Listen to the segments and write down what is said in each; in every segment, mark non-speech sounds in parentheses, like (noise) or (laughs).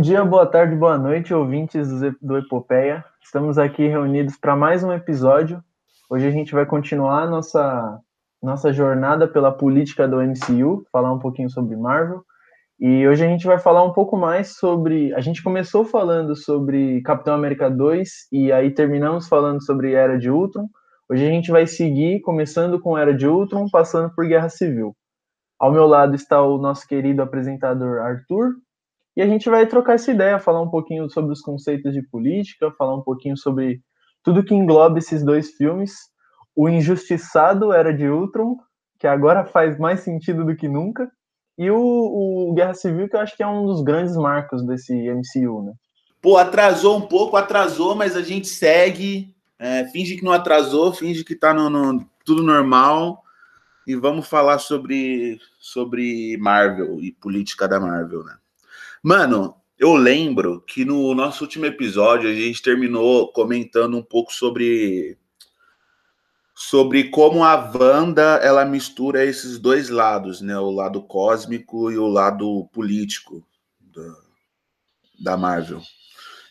Bom dia, boa tarde, boa noite, ouvintes do Epopeia. Estamos aqui reunidos para mais um episódio. Hoje a gente vai continuar nossa nossa jornada pela política do MCU, falar um pouquinho sobre Marvel. E hoje a gente vai falar um pouco mais sobre. A gente começou falando sobre Capitão América 2 e aí terminamos falando sobre Era de Ultron. Hoje a gente vai seguir, começando com Era de Ultron, passando por Guerra Civil. Ao meu lado está o nosso querido apresentador Arthur, e a gente vai trocar essa ideia, falar um pouquinho sobre os conceitos de política, falar um pouquinho sobre tudo que engloba esses dois filmes. O Injustiçado Era de Ultron, que agora faz mais sentido do que nunca, e o, o, Guerra Civil, que eu acho que é um dos grandes marcos desse MCU, né? Pô, atrasou um pouco, atrasou, mas a gente segue. É, finge que não atrasou, finge que tá no, no, tudo normal. E vamos falar sobre, sobre Marvel e política da Marvel, né? Mano, eu lembro que no nosso último episódio a gente terminou comentando um pouco sobre sobre como a Wanda ela mistura esses dois lados, né? O lado cósmico e o lado político da, da Marvel.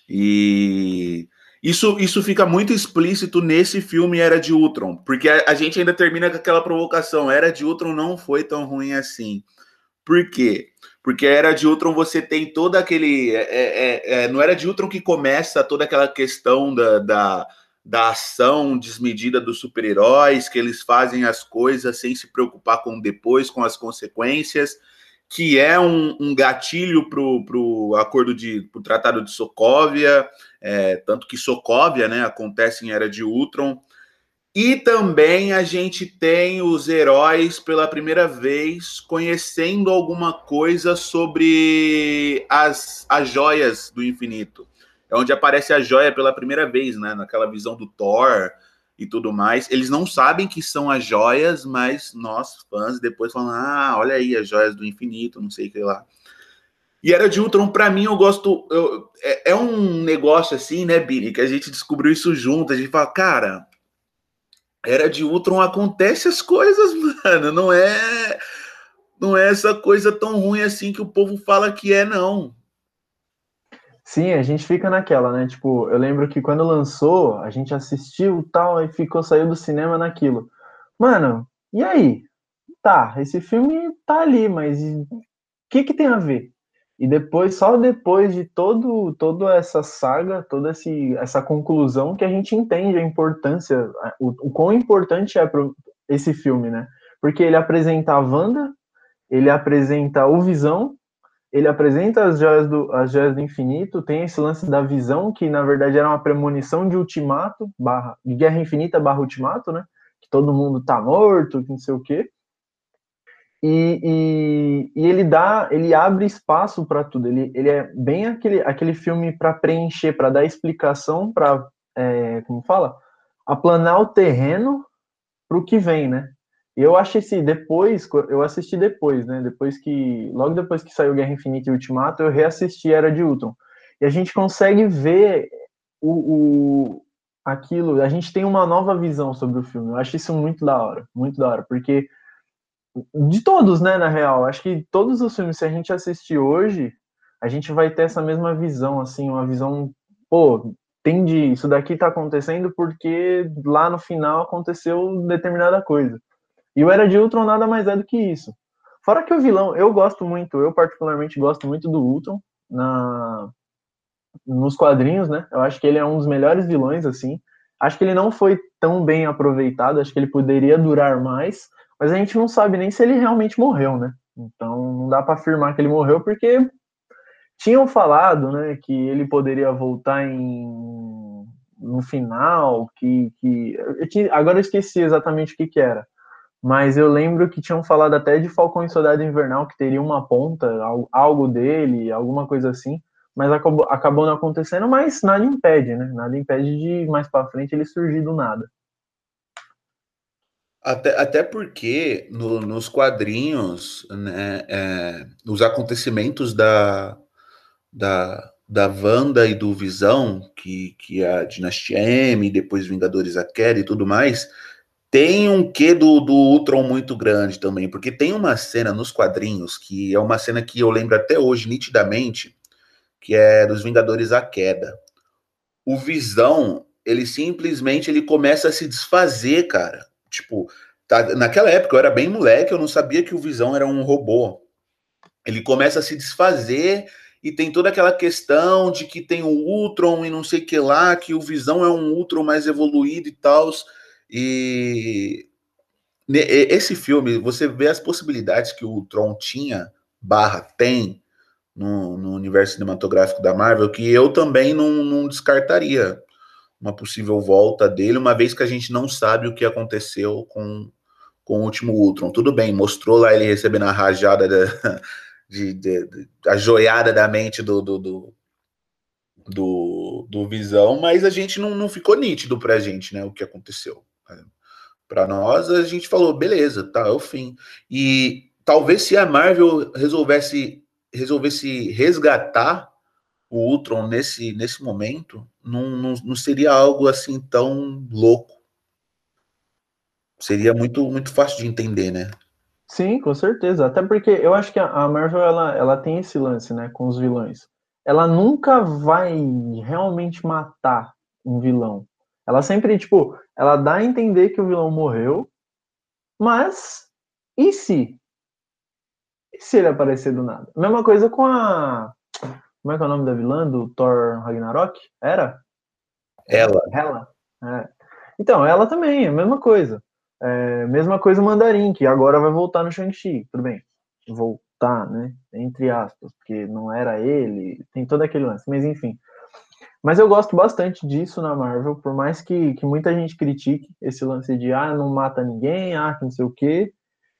E isso, isso fica muito explícito nesse filme Era de Ultron, porque a, a, gente ainda termina com aquela provocação. Era de Ultron não foi tão ruim assim. Por quê? Porque a Era de Ultron você tem todo aquele. É, é, é, não Era de Ultron que começa toda aquela questão da, da da ação desmedida dos super-heróis, que eles fazem as coisas sem se preocupar com depois, com as consequências, que é um, um gatilho para o acordo de pro Tratado de Sokovia, é, tanto que Sokovia né, acontece em Era de Ultron. E também a gente tem os heróis pela primeira vez conhecendo alguma coisa sobre as, as joias do infinito é onde aparece a joia pela primeira vez, né? Naquela visão do Thor e tudo mais. Eles não sabem que são as joias, mas nós, fãs, depois falam: ah, olha aí, as joias do infinito, não sei o que lá. E Era de Ultron, para mim, eu gosto. Eu, é, é, um negócio assim, né, Billy, que a gente descobriu isso junto. A gente fala, cara, Era de Ultron acontece as coisas, (laughs) mano. Não é. Não é essa coisa tão ruim assim que o povo fala que é, não. Sim, a gente fica naquela, né? Tipo, eu lembro que quando lançou, a gente assistiu tal, e ficou, saiu do cinema naquilo. Mano, e aí? Tá, esse filme tá ali, mas o que que tem a ver? E depois, só depois de todo, toda essa saga, toda esse, essa conclusão, que a gente entende a importância, o, o quão importante é para esse filme, né? Porque ele apresenta a Wanda, ele apresenta o Visão, ele apresenta as joias, do, as joias do infinito, tem esse lance da visão, que na verdade era uma premonição de ultimato, barra, de guerra infinita barra ultimato, né? Que todo mundo tá morto, que não sei o quê. E, e, e ele dá, ele abre espaço para tudo. Ele, ele é bem aquele, aquele filme para preencher, para dar explicação, para, é, como fala? Aplanar o terreno para o que vem, né? eu achei assim, depois, eu assisti depois, né? Depois que. Logo depois que saiu Guerra Infinita e Ultimato, eu reassisti Era de Ultron. E a gente consegue ver o, o, aquilo, a gente tem uma nova visão sobre o filme. Eu acho isso muito da hora, muito da hora, porque de todos, né, na real, acho que todos os filmes, se a gente assistir hoje, a gente vai ter essa mesma visão, assim, uma visão, pô, entendi, isso daqui tá acontecendo porque lá no final aconteceu determinada coisa. E o Era de Ultron nada mais é do que isso. Fora que o vilão, eu gosto muito, eu particularmente gosto muito do Ultron na, nos quadrinhos, né? Eu acho que ele é um dos melhores vilões, assim. Acho que ele não foi tão bem aproveitado, acho que ele poderia durar mais, mas a gente não sabe nem se ele realmente morreu, né? Então não dá para afirmar que ele morreu porque tinham falado, né, que ele poderia voltar em no final, que, que eu tinha, agora eu esqueci exatamente o que que era mas eu lembro que tinham falado até de Falcão e Soldado Invernal, que teria uma ponta, algo dele, alguma coisa assim, mas acabou, acabou não acontecendo, mas nada impede, né? Nada impede de mais para frente ele surgir do nada. Até, até porque no, nos quadrinhos, né, é, os acontecimentos da, da, da Wanda e do Visão, que, que é a Dinastia M, depois Vingadores a Queda e tudo mais, tem um quê do, do Ultron muito grande também, porque tem uma cena nos quadrinhos que é uma cena que eu lembro até hoje nitidamente, que é dos Vingadores A Queda. O Visão, ele simplesmente ele começa a se desfazer, cara. Tipo, tá, naquela época eu era bem moleque, eu não sabia que o Visão era um robô. Ele começa a se desfazer e tem toda aquela questão de que tem o Ultron e não sei que lá, que o Visão é um Ultron mais evoluído e tal. E esse filme, você vê as possibilidades que o Ultron tinha, barra, tem no, no universo cinematográfico da Marvel, que eu também não, não descartaria uma possível volta dele, uma vez que a gente não sabe o que aconteceu com, com o último Ultron. Tudo bem, mostrou lá ele recebendo a rajada da, (laughs) de, de, de, a joiada da mente do, do, do, do, do Visão, mas a gente não, não ficou nítido pra gente, né, o que aconteceu. Para nós, a gente falou, beleza, tá, é o fim. E talvez se a Marvel resolvesse, resolvesse resgatar o Ultron nesse, nesse momento, não, não, não seria algo assim tão louco. Seria muito, muito fácil de entender, né? Sim, com certeza. Até porque eu acho que a Marvel ela, ela tem esse lance, né, com os vilões. Ela nunca vai realmente matar um vilão. Ela sempre, tipo, ela dá a entender que o vilão morreu, mas e se? E se ele aparecer do nada? Mesma coisa com a. Como é que é o nome da vilã do Thor Ragnarok? Era? Ela. Ela. É. Então, ela também, é a mesma coisa. É, mesma coisa o Mandarim, que agora vai voltar no Shang-Chi. Tudo bem, voltar, né? Entre aspas, porque não era ele, tem todo aquele lance, mas enfim. Mas eu gosto bastante disso na Marvel, por mais que, que muita gente critique esse lance de ah, não mata ninguém, ah, que não sei o quê.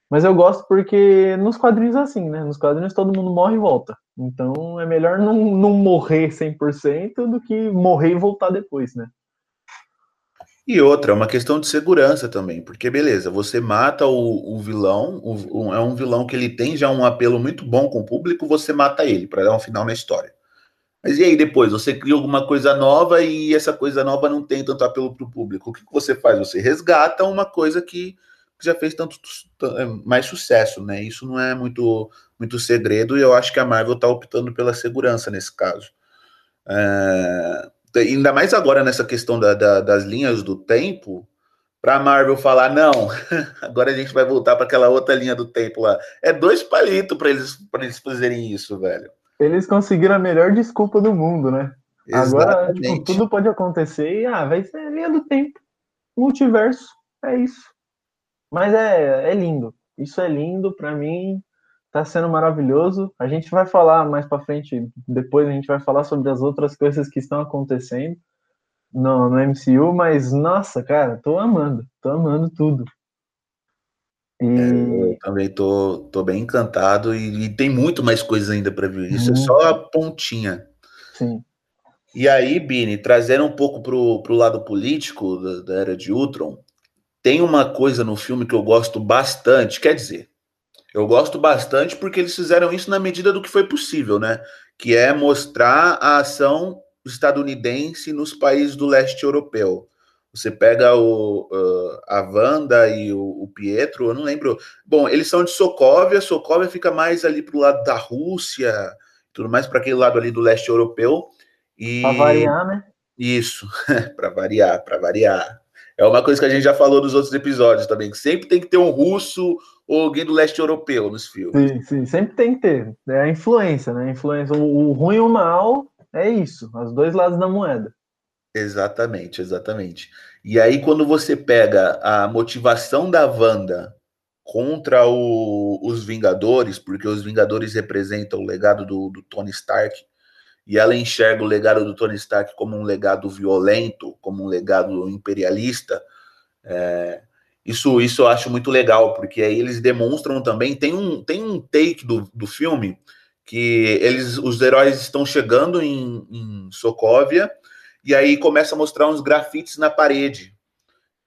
Mas eu gosto porque nos quadrinhos é assim, né? Nos quadrinhos todo mundo morre e volta. Então é melhor não, não morrer 100% do que morrer e voltar depois, né? E outra, é uma questão de segurança também, porque beleza, você mata o, o vilão, o, o, é um vilão que ele tem já um apelo muito bom com o público, você mata ele para dar um final na história. Mas e aí depois, você cria alguma coisa nova e essa coisa nova não tem tanto apelo para o público. O que, que você faz? Você resgata uma coisa que já fez tanto é, mais sucesso, né? Isso não é muito muito segredo e eu acho que a Marvel está optando pela segurança nesse caso. É ainda mais agora nessa questão da, da, das linhas do tempo, para a Marvel falar, não, (laughs) agora a gente vai voltar para aquela outra linha do tempo lá. É dois palitos para eles, eles fazerem isso, velho. Eles conseguiram a melhor desculpa do mundo, né? Exatamente. Agora, tipo, tudo pode acontecer e, ah, vai ser linha do tempo. Multiverso, é isso. Mas é, é lindo. Isso é lindo, para mim, Tá sendo maravilhoso. A gente vai falar mais para frente, depois a gente vai falar sobre as outras coisas que estão acontecendo no, no MCU, mas nossa, cara, tô amando, tô amando tudo. E... É, eu também tô, tô bem encantado e, e tem muito mais coisas ainda para vir. Isso é só a pontinha. Sim. E aí, Bini, trazendo um pouco pro, pro lado político da, da era de Ultron, tem uma coisa no filme que eu gosto bastante, quer dizer, eu gosto bastante porque eles fizeram isso na medida do que foi possível, né? Que é mostrar a ação estadunidense nos países do leste europeu. Você pega o, uh, a Wanda e o, o, Pietro, eu não lembro. Bom, eles são de Sokovia, Sokovia fica mais ali para o lado da Rússia, tudo mais para aquele lado ali do leste europeu. E... Para variar, né? Isso, (laughs) para variar, para variar. É uma coisa que a gente já falou nos outros episódios também, que sempre tem que ter um russo ou alguém do leste europeu nos filmes. Sim, sim, sempre tem que ter. É a influência, né? A influência, o, o ruim e o mal é isso, os dois lados da moeda. Exatamente, exatamente. E aí, quando você pega a motivação da Wanda contra o, os Vingadores, porque os Vingadores representam o legado do, do Tony Stark, e ela enxerga o legado do Tony Stark como um legado violento, como um legado imperialista, é, isso, isso eu acho muito legal, porque aí eles demonstram também, tem um, tem um take do, do filme que eles, os heróis estão chegando em, em Sokovia, e aí começa a mostrar uns grafites na parede,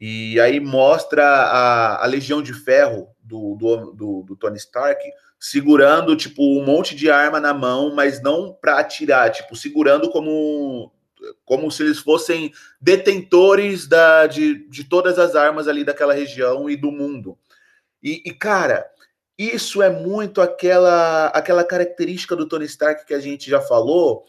e aí mostra a, a Legião de Ferro do, do, do, do Tony Stark segurando, tipo, um monte de arma na mão, mas não para atirar, tipo, segurando como como se eles fossem detentores da, de, de todas as armas ali daquela região e do mundo. E, e, cara, isso é muito aquela aquela característica do Tony Stark que a gente já falou,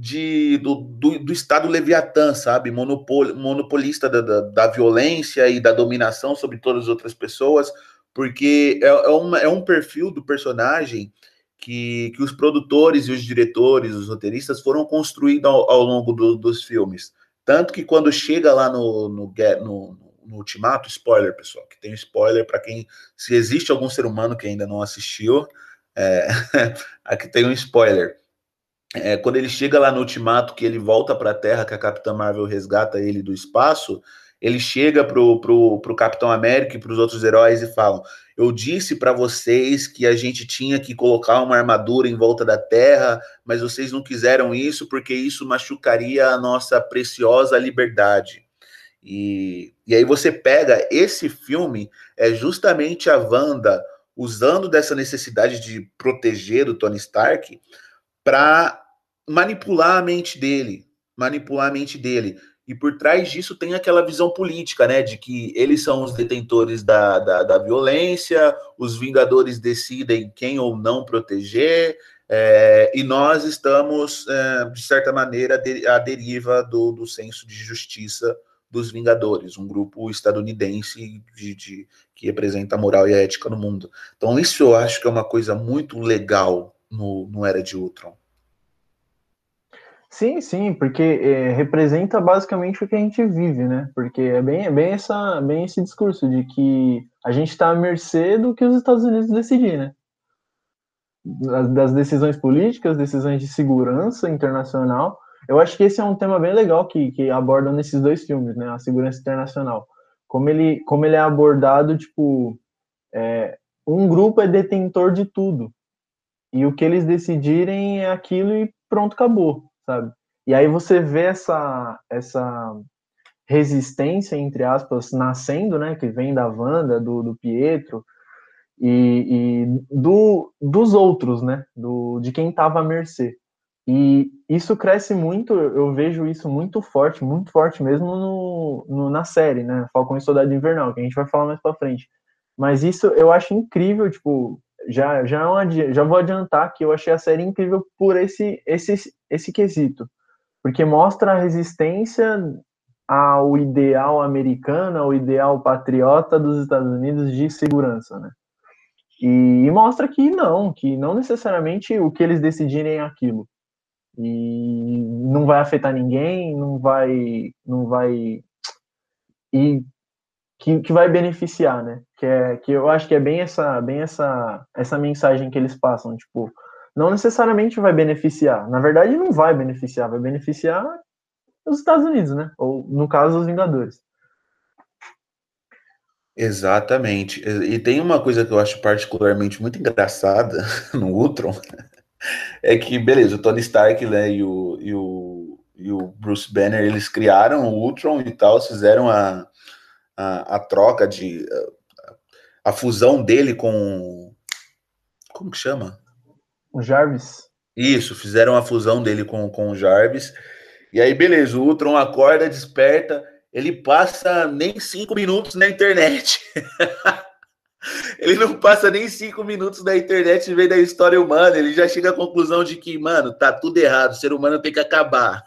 de, do, do, do Estado Leviatã, sabe? Monopol, monopolista da, da, da, violência e da dominação sobre todas as outras pessoas, porque é, é, uma, é um perfil do personagem que, que os produtores e os diretores, os roteiristas foram construindo ao, ao longo do, dos filmes. Tanto que quando chega lá no, no, no, no Ultimato, spoiler, pessoal, que tem spoiler para quem, se existe algum ser humano que ainda não assistiu, é, (laughs) aqui tem um spoiler. É, quando ele chega lá no Ultimato, que ele volta para a Terra, que a Capitã Marvel resgata ele do espaço, ele chega pro, pro, pro Capitão América e para os outros heróis e falam: Eu disse para vocês que a gente tinha que colocar uma armadura em volta da Terra, mas vocês não quiseram isso porque isso machucaria a nossa preciosa liberdade. E, e aí você pega esse filme, é justamente a Wanda usando dessa necessidade de proteger o Tony Stark para manipular a mente dele, manipular a mente dele. E por trás disso tem aquela visão política, né? De que eles são os detentores da, da, da violência, os Vingadores decidem quem ou não proteger, é, e nós estamos, é, de certa maneira, à deriva do, do senso de justiça dos Vingadores, um grupo estadunidense de, de, que representa a moral e a ética no mundo. Então, isso eu acho que é uma coisa muito legal no, no Era de Ultron. Sim, sim, porque é, representa basicamente o que a gente vive, né? Porque é bem, é bem, essa, bem esse discurso de que a gente está à mercê do que os Estados Unidos decidir, né? Das decisões políticas, decisões de segurança internacional, eu acho que esse é um tema bem legal que, que abordam nesses dois filmes, né? A segurança internacional. Como ele, como ele é abordado, tipo, é, um grupo é detentor de tudo. E o que eles decidirem é aquilo e pronto, acabou, sabe? E aí você vê essa, essa resistência, entre aspas, nascendo, né? Que vem da Wanda, do, do Pietro, e, e do, dos outros, né? Do, de quem estava à mercê. E isso cresce muito, eu vejo isso muito forte, muito forte mesmo no, no, na série, né? Falcão e Soldado Invernal, que a gente vai falar mais pra frente. Mas isso eu acho incrível, tipo, já, já, é já vou adiantar que eu achei a série incrível por esse, esse, esse quesito. Porque mostra a resistência ao ideal americano, ao ideal patriota dos Estados Unidos de segurança, né? E, e mostra que não, que não necessariamente o que eles decidirem é aquilo e não vai afetar ninguém, não vai, não vai e que, que vai beneficiar, né? Que é que eu acho que é bem essa, bem essa, essa mensagem que eles passam, tipo, não necessariamente vai beneficiar. Na verdade, não vai beneficiar, vai beneficiar os Estados Unidos, né? Ou no caso, os Vingadores. Exatamente. E tem uma coisa que eu acho particularmente muito engraçada (laughs) no Ultron, é que, beleza, o Tony Stark né, e, o, e, o, e o Bruce Banner, eles criaram o Ultron e tal, fizeram a, a, a troca de... A, fusão dele com... Como que chama? O Jarvis. Isso, fizeram a fusão dele com, com o Jarvis. E aí, beleza, o Ultron acorda, desperta, ele passa nem cinco minutos na internet. (laughs) Ele não passa nem cinco minutos na internet e vem da história humana. Ele já chega à conclusão de que, mano, tá tudo errado. O ser humano tem que acabar.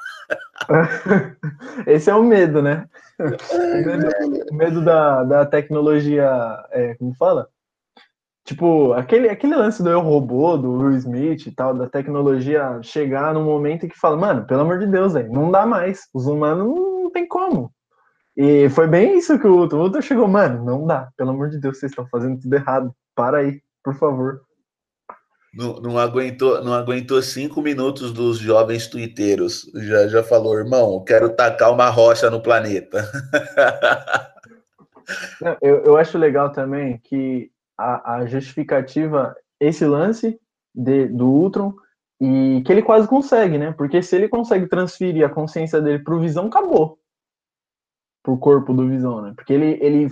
(laughs) Esse é o medo, né? O medo, o medo da, da tecnologia. É, como fala? Tipo, aquele, aquele lance do eu robô, do Will Smith e tal, da tecnologia chegar num momento que fala, mano, pelo amor de Deus, aí, não dá mais. Os humanos não tem como. E foi bem isso que o Ultra. O Ultra chegou, mano, não dá. Pelo amor de Deus, vocês estão fazendo tudo errado. Para aí, por favor. Não, não, aguentou, não aguentou cinco minutos dos jovens tuiteiros. Já, já falou, irmão, quero tacar uma rocha no planeta. (laughs) eu, eu acho legal também que a, a justificativa, esse lance de, do Ultron, e que ele quase consegue, né? Porque se ele consegue transferir a consciência dele pro Visão, acabou pro corpo do Visão, né? Porque ele, ele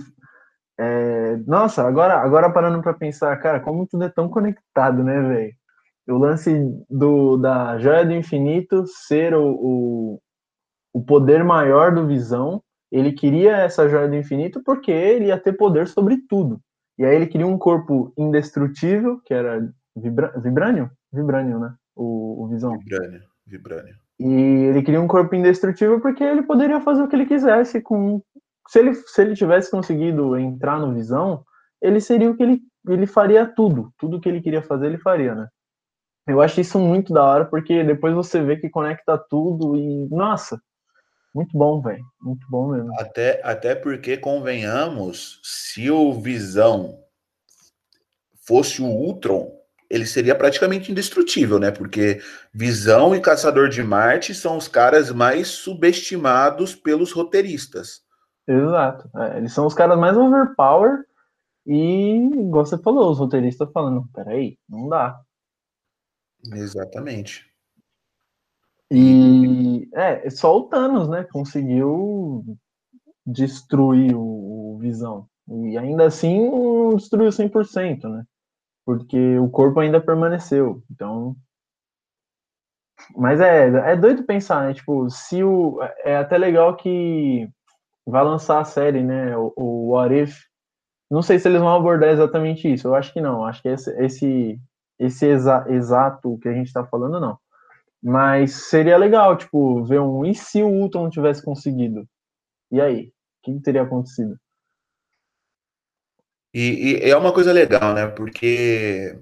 é... nossa, agora, agora parando para pensar, cara, como tudo é tão conectado, né, velho? O lance do, da joia do infinito ser o, o, o poder maior do Visão, ele queria essa joia do infinito porque ele ia ter poder sobre tudo. E aí ele queria um corpo indestrutível, que era vibra, vibrânio? Vibrânio, né? O, o Visão. Vibrânio, vibrânio. E ele queria um corpo indestrutível porque ele poderia fazer o que ele quisesse com. Se ele, se ele tivesse conseguido entrar no Visão, ele seria o que ele, ele faria tudo. Tudo que ele queria fazer, ele faria, né? Eu acho isso muito da hora, porque depois você vê que conecta tudo e. Nossa! Muito bom, velho. Muito bom mesmo. Até, até porque, convenhamos, se o Visão fosse o Ultron, ele seria praticamente indestrutível, né? Porque Visão e Caçador de Marte são os caras mais subestimados pelos roteiristas. Exato. É, eles são os caras mais overpower e, igual você falou, os roteiristas falando, peraí, não dá. Exatamente. E é, só o Thanos, né, conseguiu destruir o, o Visão. E ainda assim não destruiu 100%, né? porque o corpo ainda permaneceu. Então. Mas é, é doido pensar, né? Tipo, se o. É até legal que vai lançar a série, né? O, o What If. Não sei se eles vão abordar exatamente isso. Eu acho que não. Acho que esse, esse, esse exa, exato que a gente tá falando, não. Mas seria legal, tipo, ver um. E se o Ultron tivesse conseguido? E aí? O que teria acontecido? E, e, é uma coisa legal, né? Porque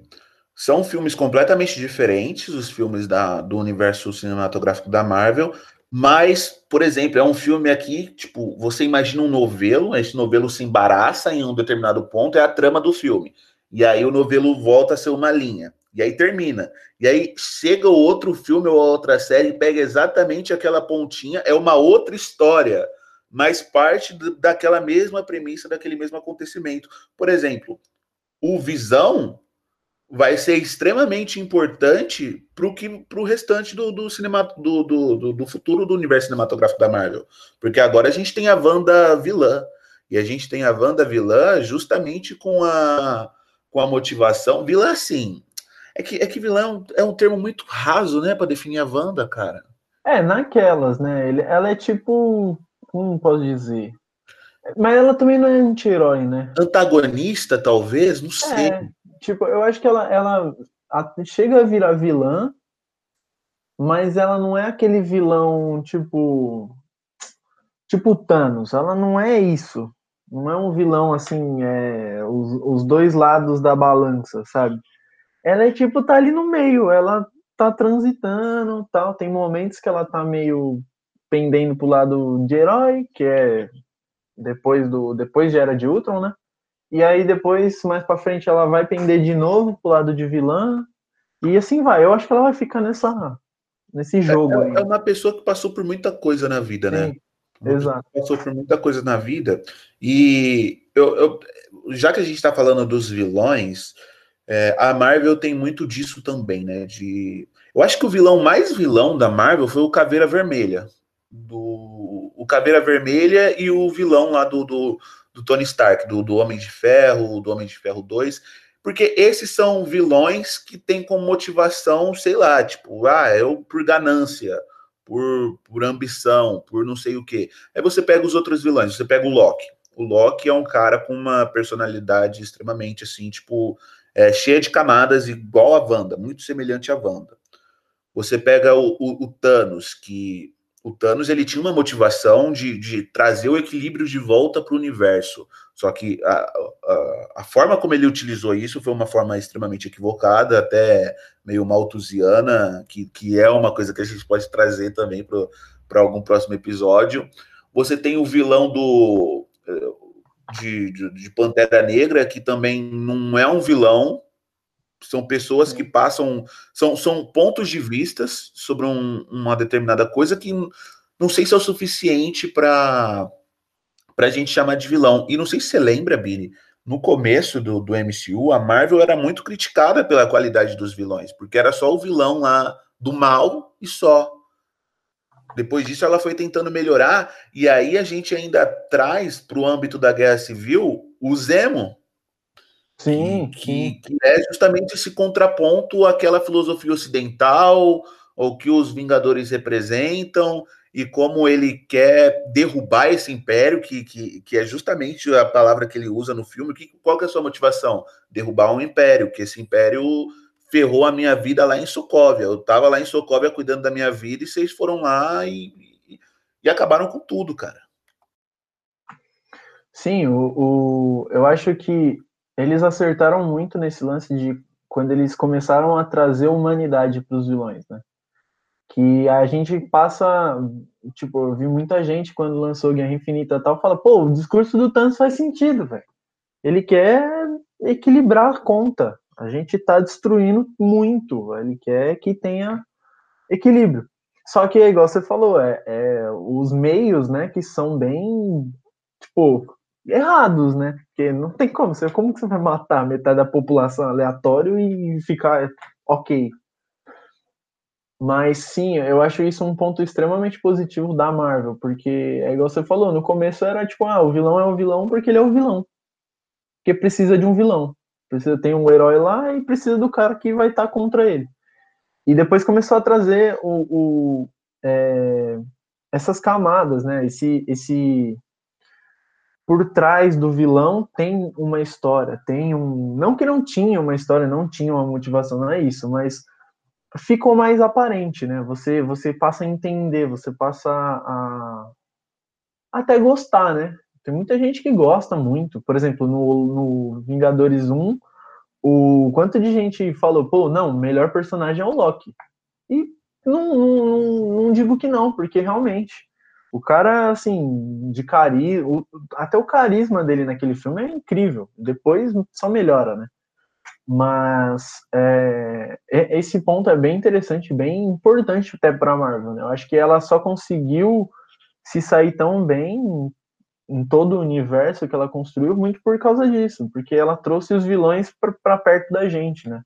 são filmes completamente diferentes, os filmes da, do universo cinematográfico da Marvel, mas, por exemplo, é um filme aqui, tipo, você imagina um novelo, esse novelo se embaraça em um determinado ponto, é a trama do filme. E aí o novelo volta a ser uma linha. E aí termina. E aí chega outro filme ou outra série pega exatamente aquela pontinha, é uma outra história mas parte daquela mesma premissa, daquele mesmo acontecimento. Por exemplo, o Visão vai ser extremamente importante para o restante do, do, cinema, do, do, do, futuro do universo cinematográfico da Marvel. Porque agora a gente tem a Wanda vilã. E a gente tem a Wanda vilã justamente com a, com a motivação. Vilã, sim. É que, é que vilã é um, é um termo muito raso, né, para definir a Wanda, cara. É, naquelas, né? Ele, ela é tipo como posso dizer? Mas ela também não é anti-herói, né? Antagonista, talvez? Não sei. É, tipo, eu acho que ela, ela chega a virar vilã, mas ela não é aquele vilão, tipo. Tipo Thanos. Ela não é isso. Não é um vilão assim, é, os, os dois lados da balança, sabe? Ela é tipo, tá ali no meio, ela tá transitando tal. Tem momentos que ela tá meio pendendo pro lado de herói, que é depois do depois de Era de Ultron, né? E aí depois, mais para frente, ela vai pender de novo pro lado de vilã. E assim vai. Eu acho que ela vai ficar nessa nesse é, jogo. É, é uma pessoa que passou por muita coisa na vida, né? Sim, né? Exato. Passou por muita coisa na vida. E eu, eu já que a gente está falando dos vilões, é, a Marvel tem muito disso também, né? De, eu acho que o vilão mais vilão da Marvel foi o Caveira Vermelha do o Caveira Vermelha e o vilão lá do, do, do Tony Stark, do, do Homem de Ferro, do Homem de Ferro 2, porque esses são vilões que têm como motivação, sei lá, tipo, ah, eu por ganância, por, por ambição, por não sei o que. Aí você pega os outros vilões, você pega o Loki. O Loki é um cara com uma personalidade extremamente assim, tipo, é, cheia de camadas, igual a Wanda, muito semelhante à Wanda. Você pega o, o, o Thanos, que o Thanos ele tinha uma motivação de, de trazer o equilíbrio de volta para o universo. Só que a, a, a, forma como ele utilizou isso foi uma forma extremamente equivocada, até meio malthusiana, que, que é uma coisa que a gente pode trazer também para algum próximo episódio. Você tem o vilão do de, de, de Pantera Negra, que também não é um vilão, são pessoas que passam, são, são pontos de vistas sobre um, uma determinada coisa que não sei se é o suficiente para a gente chamar de vilão. E não sei se você lembra, Bini, no começo do, do MCU, a Marvel era muito criticada pela qualidade dos vilões, porque era só o vilão lá do mal e só. Depois disso, ela foi tentando melhorar, e aí a gente ainda traz para o âmbito da guerra civil o Zemo, Sim, que, que é justamente esse contraponto àquela filosofia ocidental, ou que os Vingadores representam, e como ele quer derrubar esse império, que, que, que é justamente a palavra que ele usa no filme. Que, qual que é a sua motivação? Derrubar um império, que esse império ferrou a minha vida lá em Sokovia. Eu tava lá em Sokovia cuidando da minha vida e vocês foram lá e, e, e acabaram com tudo, cara. Sim, o, o, eu acho que eles acertaram muito nesse lance de quando eles começaram a trazer humanidade para os vilões, né? Que a gente passa, tipo, eu vi muita gente quando lançou Guerra Infinita e tal, fala, pô, o discurso do Thanos faz sentido, velho. Ele quer equilibrar a conta. A gente tá destruindo muito. Ele quer que tenha equilíbrio. Só que, igual você falou, é, é os meios, né, que são bem, tipo, errados, né? Porque não tem como. Você, como que você vai matar metade da população aleatório e ficar ok? Mas sim, eu acho isso um ponto extremamente positivo da Marvel, porque é igual você falou, no começo era tipo, ah, o vilão é o vilão porque ele é o vilão. Porque precisa de um vilão. Precisa ter um herói lá e precisa do cara que vai estar contra ele. E depois começou a trazer o, o é, essas camadas, né? Esse, esse por trás do vilão tem uma história, tem um. Não que não tinha uma história, não tinha uma motivação, não é isso, mas ficou mais aparente, né? Você, você passa a entender, você passa a até gostar, né? Tem muita gente que gosta muito. Por exemplo, no, no Vingadores 1, o quanto de gente falou, pô, não, melhor personagem é o Loki. E não, não, não digo que não, porque realmente o cara, assim, de carisma, até o carisma dele naquele filme é incrível. Depois só melhora, né? Mas é, esse ponto é bem interessante, bem importante até para a Marvel. Né? Eu acho que ela só conseguiu se sair tão bem em todo o universo que ela construiu muito por causa disso, porque ela trouxe os vilões para perto da gente, né?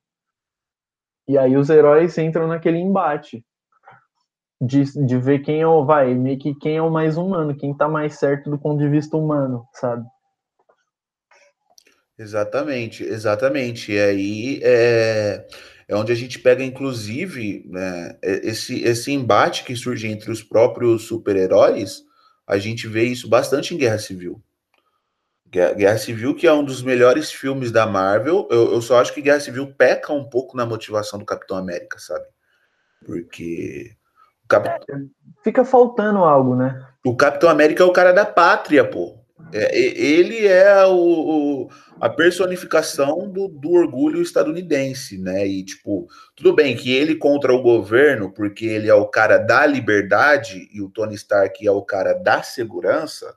E aí os heróis entram naquele embate de, de ver quem é o vai, meio que quem é o mais humano, quem tá mais certo do ponto de vista humano, sabe? Exatamente, exatamente. E aí é, é onde a gente pega, inclusive, né, esse, esse embate que surge entre os próprios super-heróis, a gente vê isso bastante em Guerra Civil. Guerra Civil, que é um dos melhores filmes da Marvel, eu, eu só acho que Guerra Civil peca um pouco na motivação do Capitão América, sabe? Porque Cap... Fica faltando algo, né? O Capitão América é o cara da pátria, pô. É, ele é o, o, a personificação do, do, orgulho estadunidense, né? E, tipo, tudo bem que ele contra o governo, porque ele é o cara da liberdade e o Tony Stark é o cara da segurança,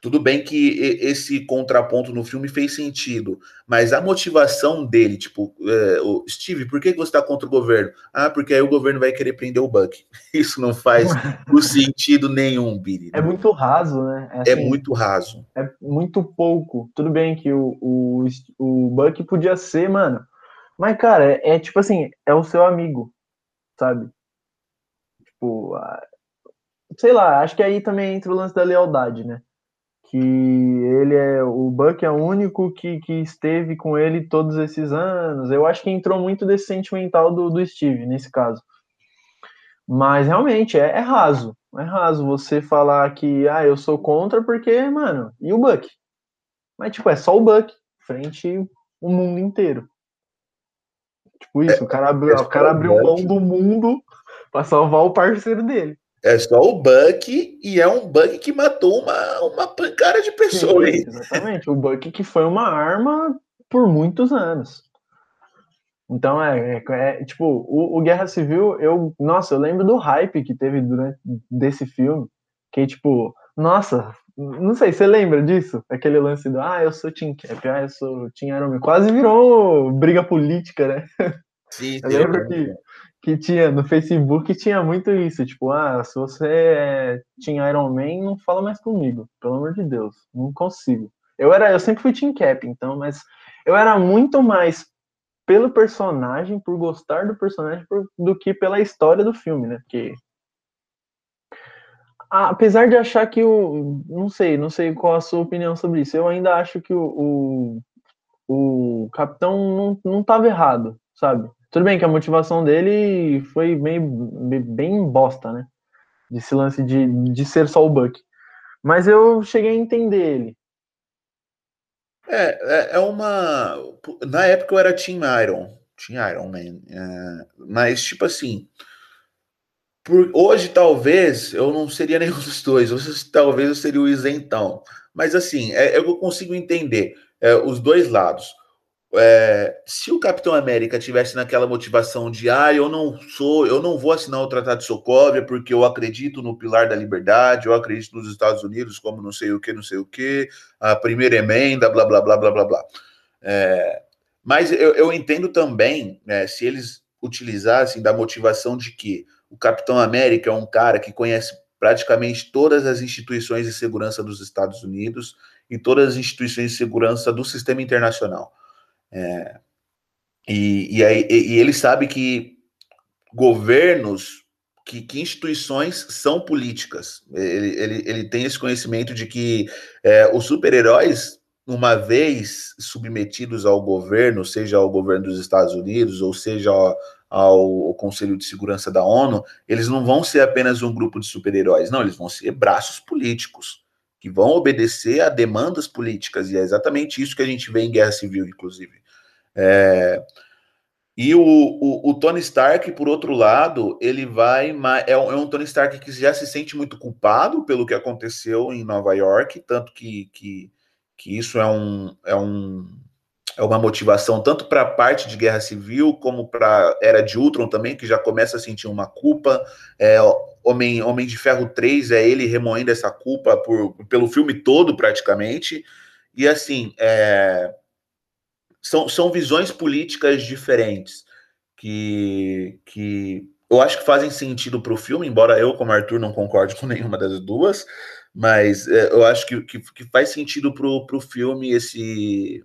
tudo bem que esse contraponto no filme fez sentido, mas a motivação dele, tipo, é, o Steve, por que você está contra o governo? Ah, porque aí o governo vai querer prender o Buck. (laughs) Isso não faz (laughs) o sentido nenhum, Billy. É muito raso, né? É, é, assim, é, muito raso. É muito pouco. Tudo bem que o, o, o Buck podia ser, mano. Mas, cara, é, é tipo assim, é o seu amigo, sabe? Tipo, sei lá, acho que aí também entra o lance da lealdade, né? Que ele é o Buck é o único que, que esteve com ele todos esses anos. Eu acho que entrou muito desse sentimental do, do Steve nesse caso. Mas realmente é, é, raso. É raso você falar que ah, eu sou contra porque, mano, e o Buck? Mas tipo, é só o Buck frente o mundo inteiro. Tipo isso, o cara abriu, é o cara abriu mão do mundo para salvar o parceiro dele. É só o Buck e é um Buck que matou uma, uma pancada de pessoas. Sim, exatamente, o Buck que foi uma arma por muitos anos. Então é, é, é tipo, o, o, Guerra Civil, eu, nossa, eu lembro do hype que teve durante desse filme, que tipo, nossa, não sei, você lembra disso? Aquele lance do, ah, eu sou Team Cap, ah, eu sou Team Iron Man, quase virou briga política, né? Sim, eu lembro que que tinha no Facebook tinha muito isso, tipo, ah, se você tinha Iron Man, não fala mais comigo, pelo amor de Deus, não consigo. Eu era, eu sempre fui Team Cap, então, mas eu era muito mais pelo personagem, por gostar do personagem, por, do que pela história do filme, né? Porque apesar de achar que o, não sei, não sei qual a sua opinião sobre isso, eu ainda acho que o, o, o Capitão não, não tava errado, sabe? Tudo bem que a motivação dele foi meio, bem bosta, né? Desse lance de, de ser só o Buck. Mas eu cheguei a entender ele. É, é, é uma. Na época eu era Team Iron. tinha Iron Man. É, mas, tipo assim, por, hoje talvez eu não seria (laughs) nenhum dos dois, hoje talvez eu seria o isentão. Mas assim, é, eu consigo entender é, os dois lados. É, se o Capitão América tivesse naquela motivação de ah, eu não sou, eu não vou assinar o Tratado de Sokovia porque eu acredito no pilar da liberdade, eu acredito nos Estados Unidos como não sei o que, não sei o que, a primeira emenda, blá blá blá blá blá blá. É, mas eu, eu, entendo também, né, se eles utilizassem da motivação de que o Capitão América é um cara que conhece praticamente todas as instituições de segurança dos Estados Unidos e todas as instituições de segurança do sistema internacional. É, e, e, aí, e, ele sabe que governos, que, que instituições são políticas. Ele, ele, ele tem esse conhecimento de que é, os super-heróis, uma vez submetidos ao governo, seja ao governo dos Estados Unidos, ou seja ao, ao, Conselho de Segurança da ONU, eles não vão ser apenas um grupo de super-heróis, não, eles vão ser braços políticos que vão obedecer a demandas políticas, e é exatamente isso que a gente vê em Guerra Civil, inclusive. É... E o, o, o, Tony Stark, por outro lado, ele vai. É um, é um, Tony Stark que já se sente muito culpado pelo que aconteceu em Nova York, tanto que, que, que isso é um, é um uma motivação tanto para a parte de guerra civil como para era de Ultron também, que já começa a sentir uma culpa. É, Homem, Homem de Ferro 3 é ele remoendo essa culpa por, pelo filme todo, praticamente. E assim, é, são, são visões políticas diferentes que, que eu acho que fazem sentido para o filme, embora eu, como Arthur, não concorde com nenhuma das duas, mas é, eu acho que, que, que faz sentido para o filme esse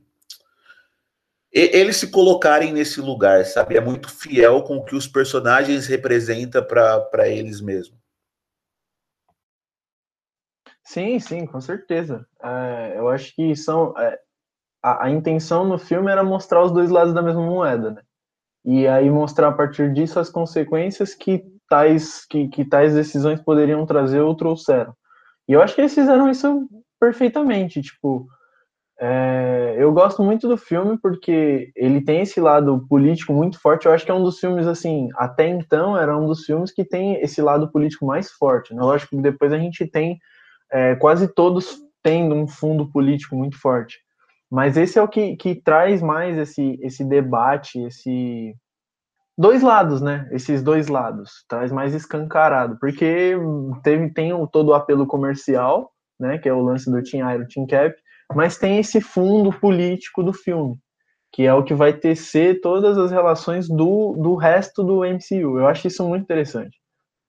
eles se colocarem nesse lugar, sabe? É muito fiel com o que os personagens representam para eles mesmos. Sim, sim, com certeza. É, eu acho que são. É, a, a, intenção no filme era mostrar os dois lados da mesma moeda, né? E aí mostrar a partir disso as consequências que tais, que, que tais decisões poderiam trazer ou trouxeram. E eu acho que eles fizeram isso perfeitamente. Tipo, é, eu gosto muito do filme porque ele tem esse lado político muito forte. Eu acho que é um dos filmes, assim, até então era um dos filmes que tem esse lado político mais forte. Né? Lógico que depois a gente tem é, quase todos tendo um fundo político muito forte. Mas esse é o que, que traz mais esse, esse debate, esse. Dois lados, né? Esses dois lados. Traz mais escancarado. Porque teve, tem todo o apelo comercial, né? Que é o lance do Team Iron, Team Cap mas tem esse fundo político do filme, que é o que vai tecer todas as relações do, do resto do MCU. Eu acho isso muito interessante.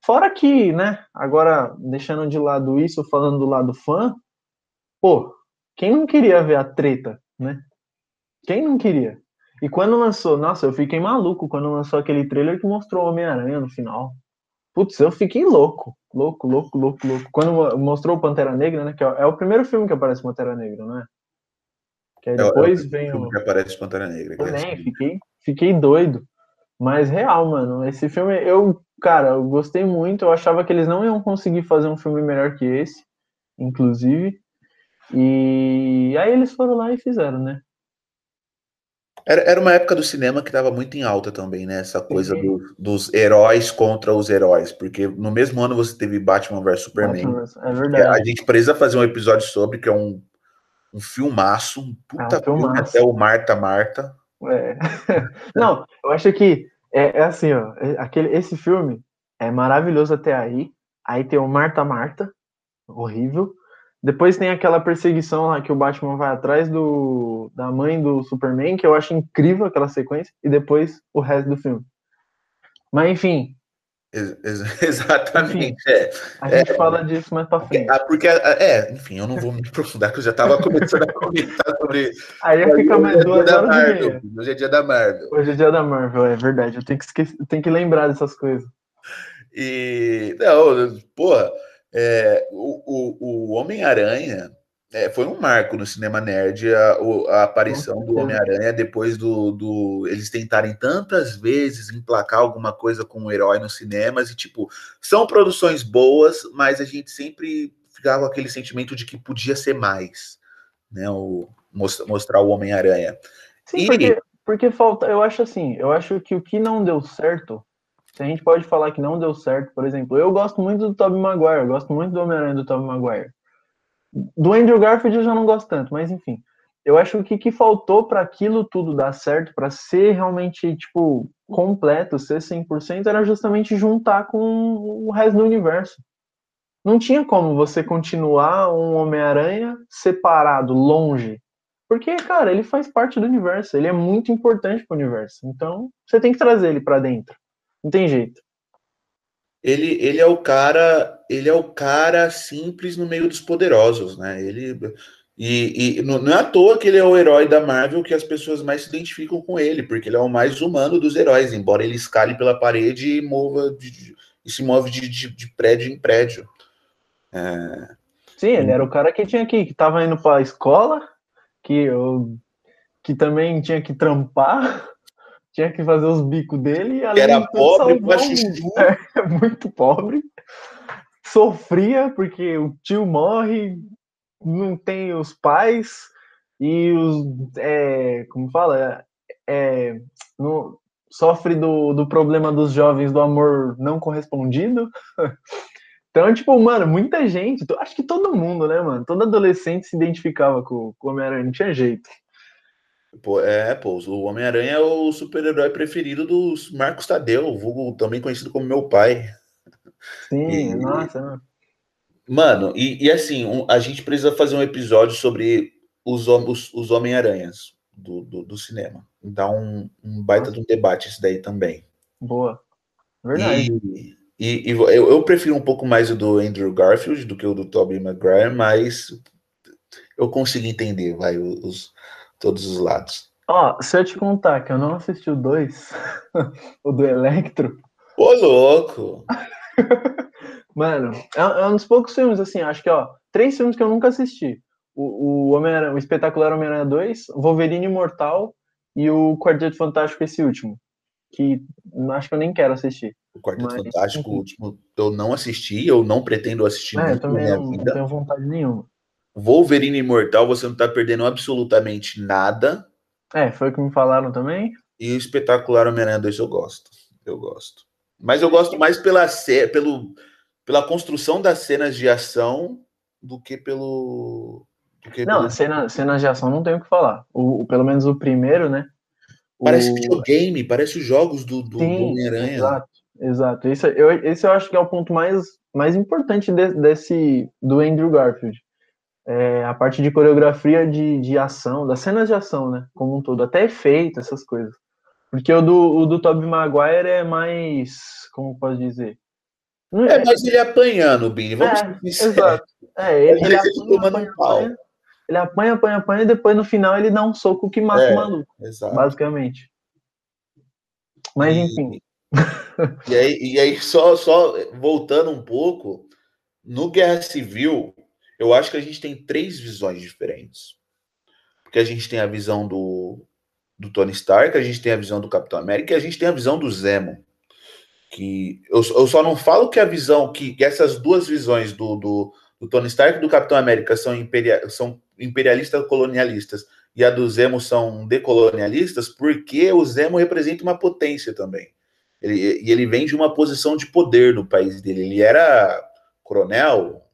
Fora que, né, agora deixando de lado isso, falando do lado fã, pô, quem não queria ver a treta, né? Quem não queria? E quando lançou, nossa, eu fiquei maluco quando lançou aquele trailer que mostrou o Homem-Aranha no final. Putz, eu fiquei louco, louco, louco, louco, louco. Quando mostrou o Pantera Negra, né? Que é, é o primeiro filme que aparece Pantera Negra, não é? Que aí depois é, é vem o. que aparece Pantera Negra. Também, é fiquei, fiquei doido. Mas real, mano. Esse filme, eu, cara, eu gostei muito. Eu achava que eles não iam conseguir fazer um filme melhor que esse, inclusive. E aí eles foram lá e fizeram, né? Era, era uma época do cinema que estava muito em alta também, né? Essa coisa do, dos heróis contra os heróis. Porque no mesmo ano você teve Batman vs Superman. Batman, é verdade. A gente precisa fazer um episódio sobre, que é um, um filmaço, um puta é um filme, até o Marta Marta. É. (laughs) Não, eu acho que é, é assim, ó. É, aquele, esse filme é maravilhoso até aí. Aí tem o Marta Marta, horrível. Depois tem aquela perseguição lá que o Batman vai atrás do, da mãe do Superman, que eu acho incrível aquela sequência, e depois o resto do filme. Mas enfim. Ex (laughs) exatamente. Enfim, é, a gente é, fala disso mais pra frente. É, porque, é, enfim, eu não vou me aprofundar, que eu já estava começando a comentar sobre. Aí fica mais duas horas Marvel, Hoje é dia da Marvel. Hoje é dia da Marvel, é verdade. Eu tenho que, esquecer, tenho que lembrar dessas coisas. E. Não, porra é, o, o, o Homem-Aranha é, foi um marco no cinema nerd a, a aparição do Homem-Aranha depois do, do, eles tentarem tantas vezes emplacar alguma coisa com o um herói nos cinemas e tipo são produções boas, mas a gente sempre ficava com aquele sentimento de que podia ser mais, né? O, mostrar o Homem-Aranha. Sim, e... porque Porque falta, eu acho assim, eu acho que o que não deu certo, se a gente pode falar que não deu certo, por exemplo, eu gosto muito do Tobey Maguire, eu gosto muito do Homem-Aranha do Tobey Maguire. Do Andrew Garfield eu já não gosto tanto, mas enfim. Eu acho que o que faltou para aquilo tudo dar certo, para ser realmente, tipo, completo, ser 100%, era justamente juntar com o resto do universo. Não tinha como você continuar um Homem-Aranha separado, longe. Porque, cara, ele faz parte do universo, ele é muito importante para o universo. Então, você tem que trazer ele para dentro. Não tem jeito. Ele, ele é o cara, ele é o cara simples no meio dos poderosos, né? Ele e, e, não é à toa que ele é o herói da Marvel que as pessoas mais se identificam com ele, porque ele é o mais humano dos heróis, embora ele escale pela parede e mova de, de, e se move de, de, prédio em prédio. É... Sim, ele era o cara que tinha que, que tava indo para a escola, que, eu, que também tinha que trampar, tinha que fazer os bicos dele. Além era de pobre, (laughs) é, muito pobre, sofria porque o tio morre, não tem os pais e os. É, como fala? É, no, sofre do, do problema dos jovens do amor não correspondido. (laughs) Então, tipo, mano, muita gente, acho que todo mundo, né, mano? Todo adolescente se identificava com, com o Homem-Aranha, não tinha jeito. Pô, é, pô, o Homem-Aranha é o super-herói preferido dos Marcos Tadeu, vulgo também conhecido como meu pai. Sim, e, nossa, mano. Mano, e, e assim, um, a gente precisa fazer um episódio sobre os, os, os Homem-Aranhas do, do, do, cinema. Dá um, um baita de um debate esse daí também. Boa. Verdade. E, e, e eu, eu, prefiro um pouco mais o do Andrew Garfield do que o do Tobey Maguire, mas eu consigo entender, vai, os, todos os lados. Ó, se eu te contar que eu não assisti o 2, (laughs) o do Electro. Ô, louco! (laughs) Mano, é, é, um dos poucos filmes, assim, acho que, ó, três filmes que eu nunca assisti. O, o, Homem o Espetacular Homem-Aranha 2, Wolverine Imortal e o Quarteto Fantástico, esse último. Que acho que eu nem quero assistir. O Quarteto Mas, Fantástico, o último, eu não assisti, eu não pretendo assistir é, eu também não, não tenho vontade nenhuma. Wolverine Imortal, você não tá perdendo absolutamente nada. É, foi o que me falaram também. E o Espetacular Homem-Aranha 2 eu gosto. Eu gosto. Mas eu gosto mais pela pelo pela construção das cenas de ação do que pelo. Do que não, pelo... Cena, cenas de ação não tem o que falar. O, o pelo menos o primeiro, né? Parece o... videogame, parece os jogos do, do, do Homem-Aranha. Exato, exato. Esse eu, esse eu acho que é o ponto mais, mais importante de, desse do Andrew Garfield. É, a parte de coreografia de, de ação, das cenas de ação, né? Como um todo, até efeito, essas coisas. Porque o do, o do Tobey Maguire é mais. Como posso dizer? É, mas ele apanhando, Bini. Vamos é, Exato. É, ele, ele, apanha, apanha, apanha, ele apanha, apanha, apanha, e depois no final ele dá um soco que mata é, o maluco. Exato. Basicamente. Mas enfim. E aí, e aí só, só voltando um pouco, no Guerra Civil, eu acho que a gente tem três visões diferentes. Porque a gente tem a visão do, do Tony Stark, a gente tem a visão do Capitão América e a gente tem a visão do Zemo que eu, eu só não falo que a visão, que, que essas duas visões do, do, do, Tony Stark e do Capitão América são, imperia, são imperialistas colonialistas e a do Zemo são decolonialistas, porque o Zemo representa uma potência também. Ele, e ele vem de uma posição de poder no país dele. Ele era coronel,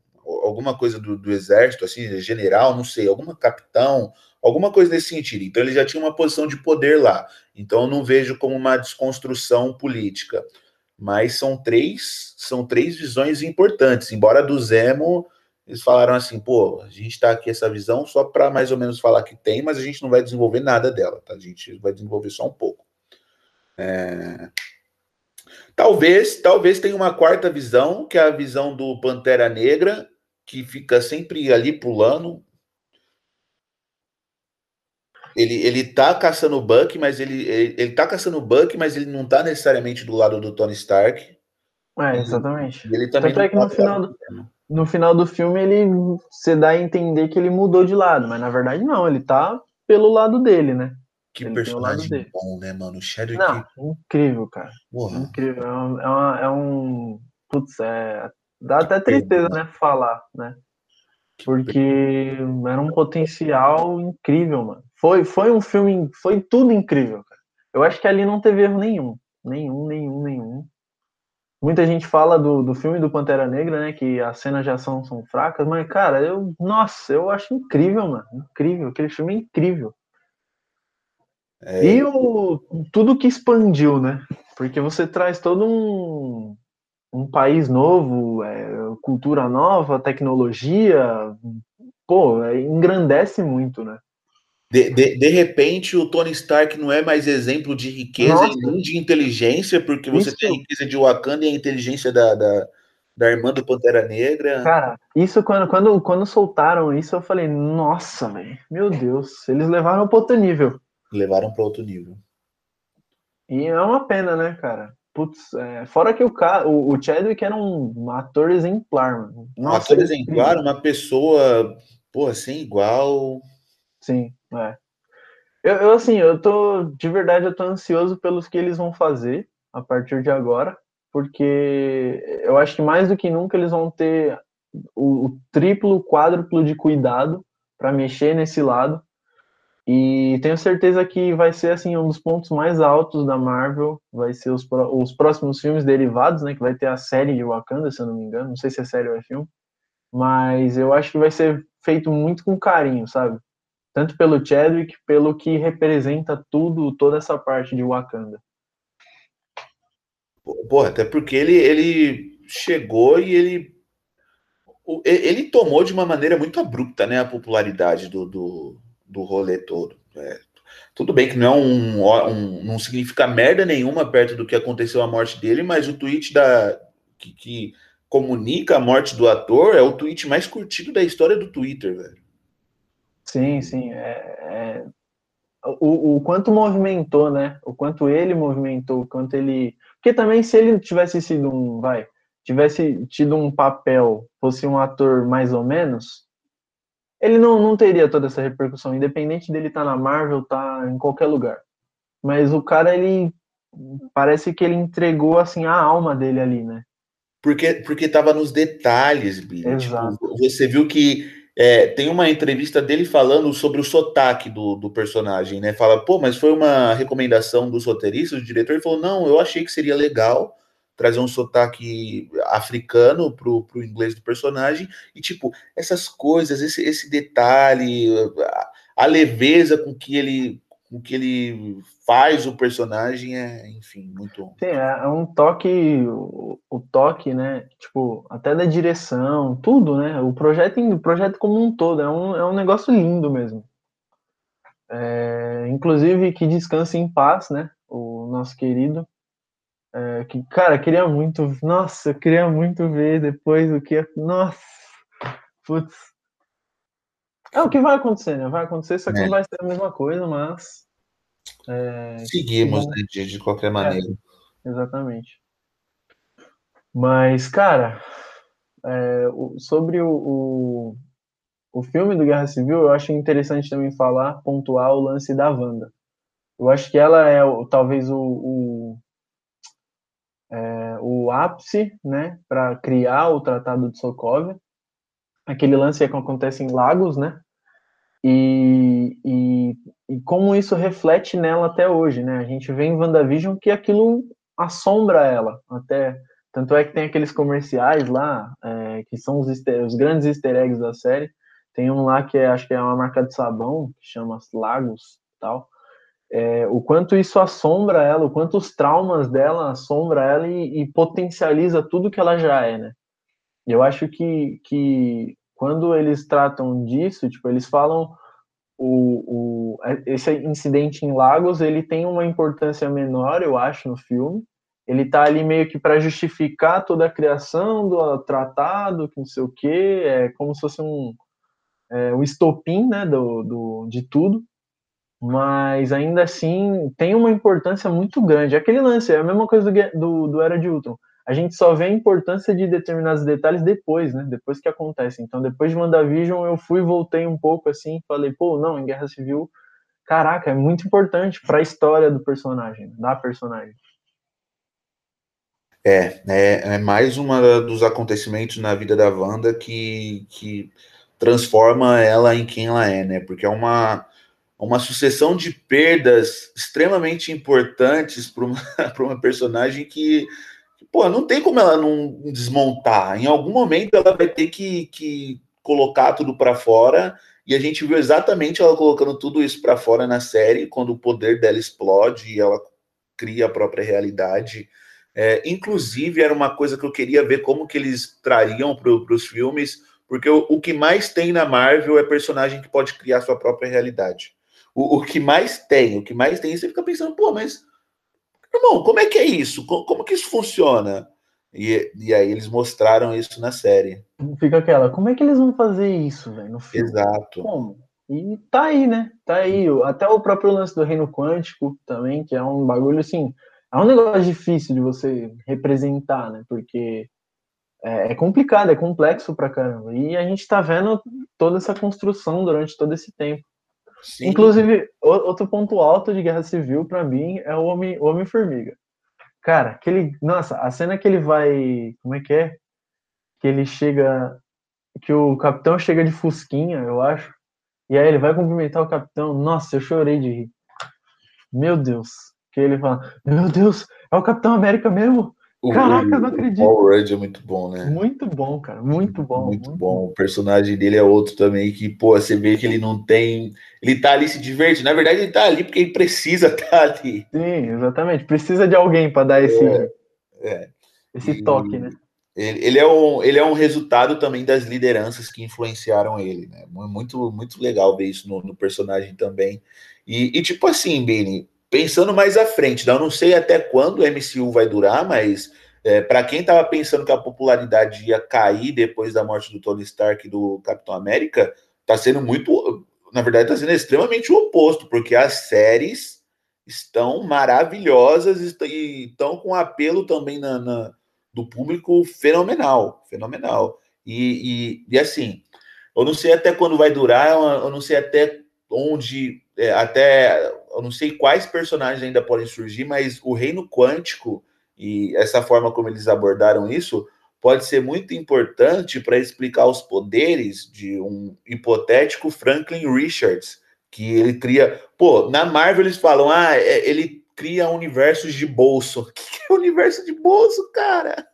alguma coisa do, do exército, assim, general, não sei, alguma capitão, alguma coisa nesse sentido. Então ele já tinha uma posição de poder lá. Então eu não vejo como uma desconstrução política mas são três são três visões importantes. Embora do Zemo eles falaram assim, pô, a gente está aqui essa visão só para mais ou menos falar que tem, mas a gente não vai desenvolver nada dela, tá? A gente vai desenvolver só um pouco. É... Talvez, talvez tenha uma quarta visão, que é a visão do Pantera Negra, que fica sempre ali pulando, ele, ele tá caçando o Buck, mas ele, ele, ele tá caçando o Buck, mas ele não tá necessariamente do lado do Tony Stark. É, exatamente. Ele, ele também Tanto é que no final, do, no final do filme ele você dá a entender que ele mudou de lado, mas na verdade não, ele tá pelo lado dele, né? Que ele personagem bom, né, mano? O Shadow Não, incrível, cara. Porra. Incrível. É um, é, uma, é um. Putz, é. Dá até tristeza, né? Falar, né? Porque era um potencial incrível, mano foi, foi um filme, foi tudo incrível, cara. Eu acho que ali não teve erro nenhum. Nenhum, nenhum, nenhum. Muita gente fala do, do filme do Pantera Negra, né? Que as cenas de ação são fracas, mas, cara, eu. Nossa, eu acho incrível, mano. Incrível. Aquele filme é incrível. É... E o, tudo que expandiu, né? Porque você traz todo um, um país novo, é, cultura nova, tecnologia, pô, é, engrandece muito, né? De, de, de, repente, o Tony Stark não é mais exemplo de riqueza e nem de inteligência, porque você isso. tem a riqueza de Wakanda e a inteligência da, da, da, irmã do Pantera Negra. Cara, isso quando, quando, quando soltaram isso, eu falei, nossa, véio, meu Deus, eles levaram para outro nível. Levaram para outro nível. E é uma pena, né, cara? Putz, é, fora que o, o, o Chadwick era um, um ator exemplar, mano. Nossa, um ator exemplar, uma pessoa, pô, assim, igual. Sim, é. Eu, eu, assim, eu tô, de verdade, eu tô ansioso pelos que eles vão fazer a partir de agora, porque eu acho que mais do que nunca eles vão ter o, o triplo, quádruplo de cuidado para mexer nesse lado e tenho certeza que vai ser assim um dos pontos mais altos da Marvel, vai ser os, os próximos filmes derivados, né, que vai ter a série de Wakanda, se eu não me engano, não sei se é série ou é filme, mas eu acho que vai ser feito muito com carinho, sabe? Tanto pelo Chadwick, pelo que representa tudo, toda essa parte de Wakanda. Porra, até porque ele, ele chegou e ele ele tomou de uma maneira muito abrupta, né, a popularidade do, do do rolê todo. É, tudo bem que não é um, um, não significa merda nenhuma perto do que aconteceu a morte dele, mas o tweet da que, que, comunica a morte do ator é o tweet mais curtido da história do Twitter, velho. Sim, sim. É, é... O, o quanto movimentou, né? O quanto ele movimentou, o quanto ele. Porque também, se ele tivesse sido um. Vai. Tivesse tido um papel, fosse um ator mais ou menos, ele não, não teria toda essa repercussão, independente dele estar tá na Marvel, estar tá em qualquer lugar. Mas o cara, ele parece que ele entregou assim a alma dele ali, né? Porque porque tava nos detalhes, Billy. Tipo, você viu que é, tem uma entrevista dele falando sobre o sotaque do, do personagem, né? Fala, pô, mas foi uma recomendação dos roteiristas, do diretor. Ele falou, não, eu achei que seria legal trazer um sotaque africano pro, pro inglês do personagem, e tipo, essas coisas, esse, esse detalhe, a, a leveza com que ele com que ele faz o personagem é, enfim, muito. Sim, é, é um toque, o, o, toque, né? Tipo, até da direção, tudo, né? O projeto, o projeto como um todo, é um, é um negócio lindo mesmo. É, inclusive, que descanse em paz, né? O nosso querido. É, que, cara, queria muito. Nossa, eu queria muito ver depois o que. Nossa! Putz. É o que vai acontecer, né? Vai acontecer, só que é. não vai ser a mesma coisa, mas. É, Seguimos, né, de, de qualquer é, maneira. exatamente. Mas, cara, é, o, sobre o, o, o, filme do Guerra Civil, eu acho interessante também falar, pontuar o lance da Wanda. Eu acho que ela é talvez o, o é, o ápice né, para criar o Tratado de Sokovia. Aquele lance que acontece em Lagos, né? E, e, e, como isso reflete nela até hoje, né? A gente vê em WandaVision que aquilo assombra ela, até tanto é que tem aqueles comerciais lá é, que são os, os, grandes easter eggs da série. Tem um lá que é, acho que é uma marca de sabão que chama Lagos, tal é, o quanto isso assombra ela, o quanto os traumas dela assombra ela e, e potencializa tudo que ela já é, né? Eu acho que, que quando eles tratam disso, tipo, eles falam o, o, esse incidente em Lagos, ele tem uma importância menor, eu acho, no filme. Ele tá ali meio que para justificar toda a criação do tratado, que não sei o quê, é como se fosse um, é, um estopim, né, do, do, de tudo mas ainda assim tem uma importância muito grande. Aquele lance é a mesma coisa do, do, do, Era de Ultron. A gente só vê a importância de determinados detalhes depois, né? Depois que acontece. Então, depois de WandaVision, eu fui voltei um pouco assim, falei, pô, não, em Guerra Civil, caraca, é muito importante para a história do personagem, da personagem. É, é, é mais um dos acontecimentos na vida da Wanda que, que transforma ela em quem ela é, né? Porque é uma uma sucessão de perdas extremamente importantes para uma, (laughs) uma personagem que, pô, não tem como ela não desmontar. Em algum momento ela vai ter que, que colocar tudo para fora. E a gente viu exatamente ela colocando tudo isso para fora na série, quando o poder dela explode e ela cria a própria realidade. É, inclusive, era uma coisa que eu queria ver como que eles trariam para os filmes, porque o, o, que mais tem na Marvel é personagem que pode criar sua própria realidade. O, o, que mais tem, o que mais tem, você fica pensando, pô, mas, irmão, como é que é isso? Como, como que isso funciona? E, e aí eles mostraram isso na série. Fica aquela, como é que eles vão fazer isso, velho, no filme? Exato. Como? E tá aí, né? Tá aí. Até o próprio lance do reino quântico também, que é um bagulho assim. É um negócio difícil de você representar, né? Porque é, é complicado, é complexo pra caramba. E a gente tá vendo toda essa construção durante todo esse tempo. Sim. Inclusive, outro ponto alto de Guerra Civil, para mim, é o Homem-Formiga. Cara, aquele. Nossa, a cena que ele vai. Como é que é? Que ele chega. Que o capitão chega de Fusquinha, eu acho. E aí ele vai cumprimentar o capitão. Nossa, eu chorei de rir. Meu Deus. Que ele fala: Meu Deus, é o Capitão América mesmo? O, Caraca, não acredito. O Paul Rudd é muito bom, né? Muito bom, cara. Muito bom. Muito, muito bom. bom. O personagem dele é outro também que, pô, você vê que ele não tem. Ele tá ali se divertindo. Na verdade, ele tá ali porque ele precisa estar (laughs) tá ali. Sim, exatamente. Precisa de alguém para dar esse, é, é. esse e, toque, né? Ele, ele, é um, ele é um resultado também das lideranças que influenciaram ele, né? Muito, muito legal ver isso no, no personagem também. E, e, tipo assim, Bini, pensando mais à frente, eu não sei até quando o MCU vai durar, mas é, para quem estava pensando que a popularidade ia cair depois da morte do Tony Stark e do Capitão América, está sendo muito, na verdade, está sendo extremamente o oposto, porque as séries estão maravilhosas e estão com apelo também na, na, do público fenomenal, fenomenal. E, e, e, assim, eu não sei até quando vai durar, eu não sei até onde, é, até eu não sei quais personagens ainda podem surgir, mas o reino quântico e essa forma como eles abordaram isso pode ser muito importante para explicar os poderes de um hipotético Franklin Richards, que ele cria. Pô, na Marvel eles falam, ah, é, ele cria universos de bolso. (laughs) O que é universo de bolso, cara?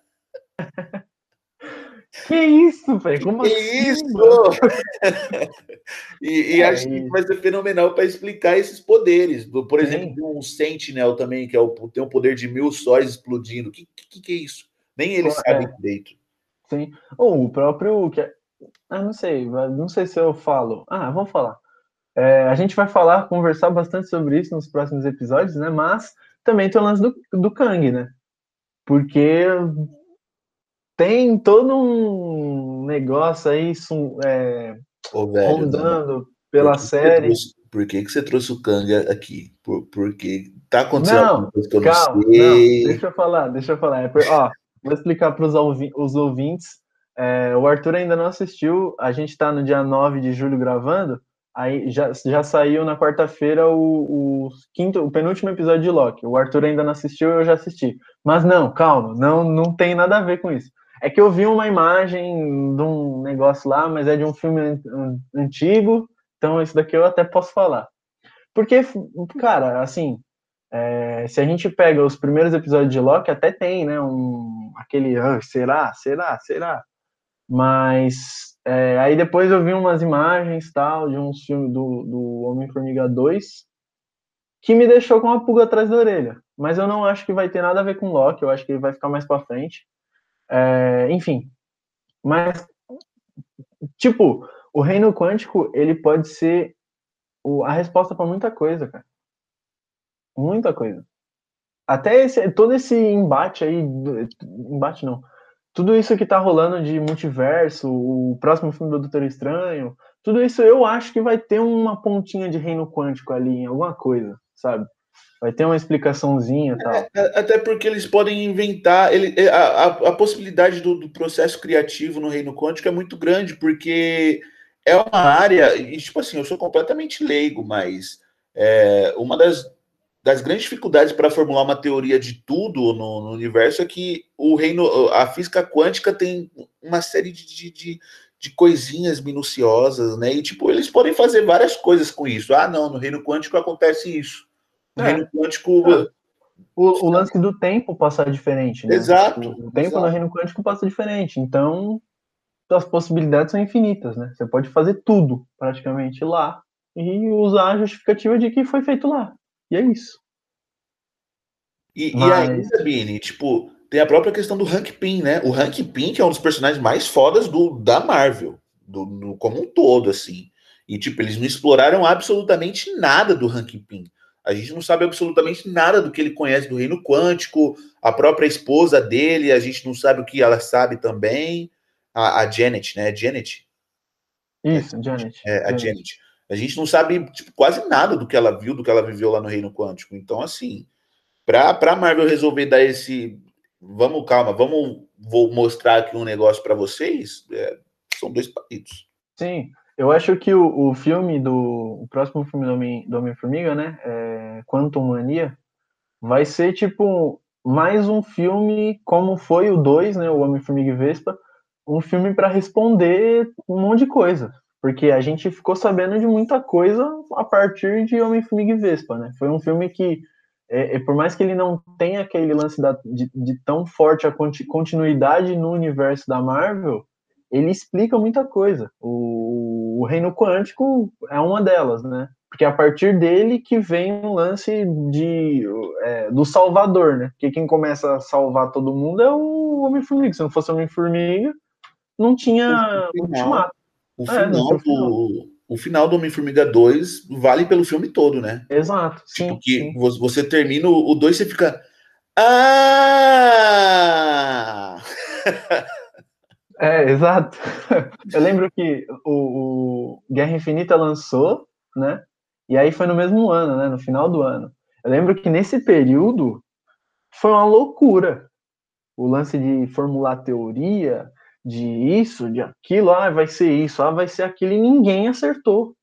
(laughs) Que isso, velho? Como que assim? isso? (laughs) e, e é acho que vai ser fenomenal para explicar esses poderes. Por exemplo, um Sentinel também, que é o, tem o poder de mil sóis explodindo. O que, que, que, é isso? Nem ele é. sabe direito. Sim. Ou o próprio. Que é... Ah, não sei, não sei se eu falo. Ah, vamos falar. É, a gente vai falar, conversar bastante sobre isso nos próximos episódios, né? Mas também tem o lance do, do Kang, né? Porque tem todo um negócio aí é, Ô, velho, rondando pela por série. Trouxe, por que, que você trouxe o Kang aqui? Por, porque tá acontecendo não, coisa que eu calma, não sei. Não, deixa eu falar, deixa eu falar. É por, ó, vou explicar para os ouvintes. É, o Arthur ainda não assistiu, a gente está no dia 9 de julho gravando, aí já, já saiu na quarta-feira o, o, quinto, o penúltimo episódio de Loki. O Arthur ainda não assistiu, eu já assisti. Mas não, calma, não, não tem nada a ver com isso. É que eu vi uma imagem de um negócio lá, mas é de um filme antigo, então isso daqui eu até posso falar. Porque, cara, assim, é, se a gente pega os primeiros episódios de Loki, até tem, né, um, aquele, ah, será, será, será, mas é, aí depois eu vi umas imagens, tal, de um filme do, do Homem-Formiga 2, que me deixou com uma pulga atrás da orelha, mas eu não acho que vai ter nada a ver com Loki, eu acho que ele vai ficar mais pra frente, é, enfim, mas tipo, o reino quântico ele pode ser a resposta para muita coisa, cara. Muita coisa. Até esse, todo esse embate aí, embate não, tudo isso que tá rolando de multiverso, o próximo filme do Doutor Estranho, tudo isso eu acho que vai ter uma pontinha de reino quântico ali em alguma coisa, sabe? Vai ter uma explicaçãozinha tal. É, é, até porque eles podem inventar. Ele, é, a, a, possibilidade do, do, processo criativo no reino quântico é muito grande, porque é uma área. E, tipo assim, eu sou completamente leigo, mas é, uma das, das grandes dificuldades para formular uma teoria de tudo no, no, universo é que o reino, a física quântica tem uma série de, de, de coisinhas minuciosas, né? E tipo, eles podem fazer várias coisas com isso. Ah, não, no reino quântico acontece isso. No é. reino quântico. É. O, o, lance do tempo passa diferente, né? Exato. O, tempo exato. no reino quântico passa diferente. Então, as possibilidades são infinitas, né? Você pode fazer tudo, praticamente, lá e usar a justificativa de que foi feito lá. E é isso. E, Mas... e ainda, Bini, tipo, tem a própria questão do Hank Pym, né? O Hank Pym, que é um dos personagens mais fodas do, da Marvel, do, do, como um todo, assim. E, tipo, eles não exploraram absolutamente nada do Hank Pym. A gente não sabe absolutamente nada do que ele conhece do reino quântico, a própria esposa dele, a gente não sabe o que ela sabe também. A, a Janet, né? Janet? Isso, Janet. É, a Janet. Janet. A gente não sabe tipo, quase nada do que ela viu, do que ela viveu lá no reino quântico. Então, assim, para a Marvel resolver dar esse vamos, calma, vamos vou mostrar aqui um negócio para vocês, é, são dois palitos. Sim, eu acho que o, o filme do. O próximo filme do Homem-Formiga, Homem né? É Quantum Mania, vai ser tipo mais um filme como foi o 2, né? O Homem-Formiga e Vespa, um filme para responder um monte de coisa. Porque a gente ficou sabendo de muita coisa a partir de Homem-Formiga e Vespa, né? Foi um filme que é, é, por mais que ele não tenha aquele lance da, de, de, tão forte a continuidade no universo da Marvel, ele explica muita coisa. O, o, Reino Quântico é uma delas, né? Porque é a partir dele que vem o lance de, é, do Salvador, né? Porque quem começa a salvar todo mundo é o Homem-Formiga. Se não fosse o Homem-Formiga, não tinha o final, o final, é, do, o final do Homem-Formiga 2 vale pelo filme todo, né? Exato. Tipo, sim, que sim. você termina o 2 você fica. Ah! (laughs) é, exato. (laughs) Eu lembro que o, o, Guerra Infinita lançou, né? E aí foi no mesmo ano, né? No final do ano. Eu lembro que nesse período foi uma loucura. O lance de formular teoria, de isso, de aquilo, ah, vai ser isso, ah, vai ser aquilo, e ninguém acertou.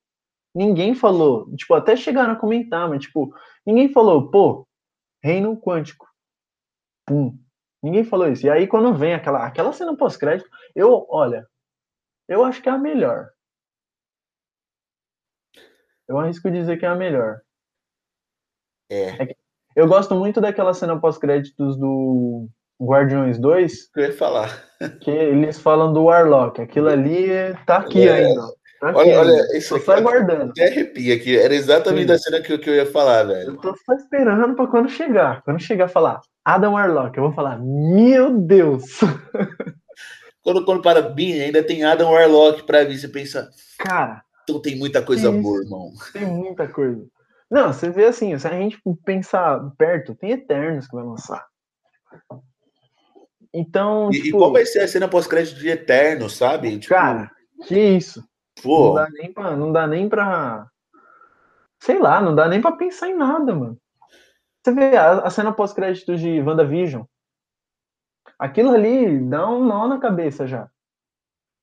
Ninguém falou, tipo, até chegaram a comentar, mas, tipo, ninguém falou, pô, reino quântico. Pum. Ninguém falou isso. E aí, quando vem aquela, aquela cena pós-crédito, eu, olha, eu acho que é a melhor. Eu arrisco dizer que é a melhor. É. é eu gosto muito daquela cena pós-créditos do Guardiões 2. Eu ia falar. Que eles falam do Warlock. Aquilo ali tá aqui é. ainda. Tá olha, olha, isso aqui. Só aguardando. Até arrepia aqui. Era exatamente Sim. a cena que, que eu ia falar, velho. Eu tô só esperando pra quando chegar. Quando chegar falar Adam Warlock, eu vou falar, meu Deus! (laughs) Quando, quando para bem, ainda tem Adam Warlock pra vir, você pensa. Cara. Então tem muita coisa boa, irmão. Tem muita coisa. Não, você vê assim, se a gente pensar perto, tem Eternos que vai lançar. Então. E, tipo, e qual vai ser a cena pós-crédito de Eterno, sabe? Tipo, cara, que isso. Pô. Não dá nem pra. Não dá nem pra sei lá, não dá nem pra pensar em nada, mano. Você vê a, a cena pós-crédito de WandaVision. Aquilo ali dá um nó na cabeça já.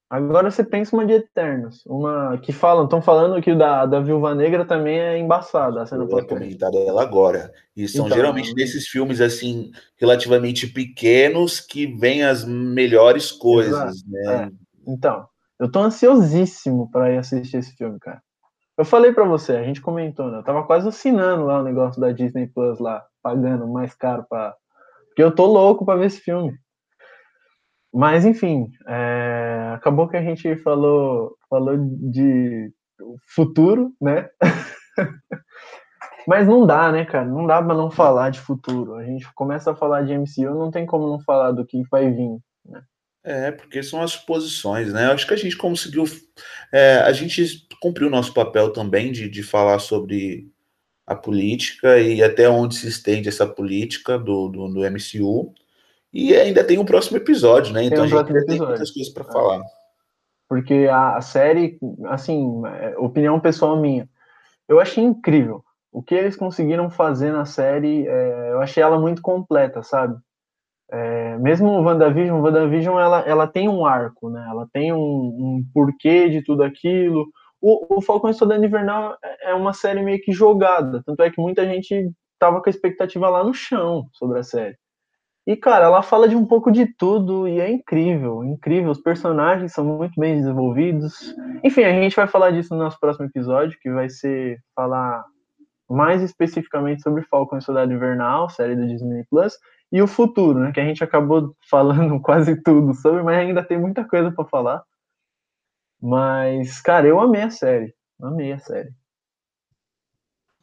Agora você pensa uma de Eternos, uma que falam, estão falando que o da, da Viúva Negra também é embaçada, a cena pós comentar dela agora. E são então, geralmente desses filmes assim relativamente pequenos que vêm as melhores coisas, exato. né? É. Então, eu tô ansiosíssimo para ir assistir esse filme, cara. Eu falei para você, a gente comentou, né? Eu tava quase assinando lá o negócio da Disney Plus lá, pagando mais caro para porque eu tô louco para ver esse filme. Mas, enfim, é, acabou que a gente falou, falou de futuro, né? (laughs) Mas não dá, né, cara? Não dá pra não falar de futuro. A gente começa a falar de MCU, não tem como não falar do que vai vir? É, porque são as posições, né? Eu acho que a gente conseguiu. É, a gente cumpriu o nosso papel também de, de falar sobre a política e até onde se estende essa política do, do, do MCU. E ainda tem um próximo episódio, né? Então um a gente tem muitas coisas para falar. Porque a, a, série, assim, é, opinião pessoal minha, eu achei incrível. O que eles conseguiram fazer na série, é, eu achei ela muito completa, sabe? É, mesmo o WandaVision, o WandaVision ela, ela tem um arco, né? Ela tem um, um porquê de tudo aquilo. O, o Falcão e Soldado Invernal é, é uma série meio que jogada, tanto é que muita gente tava com a expectativa lá no chão sobre a série. E, cara, ela fala de um pouco de tudo e é incrível, incrível. Os personagens são muito bem desenvolvidos. Enfim, a gente vai falar disso no nosso próximo episódio, que vai ser falar mais especificamente sobre Falcon e Soldado Invernal, série do Disney Plus, e o futuro, né? Que a gente acabou falando (laughs) quase tudo sobre, mas ainda tem muita coisa para falar. Mas, cara, eu amei a série. Amei a série.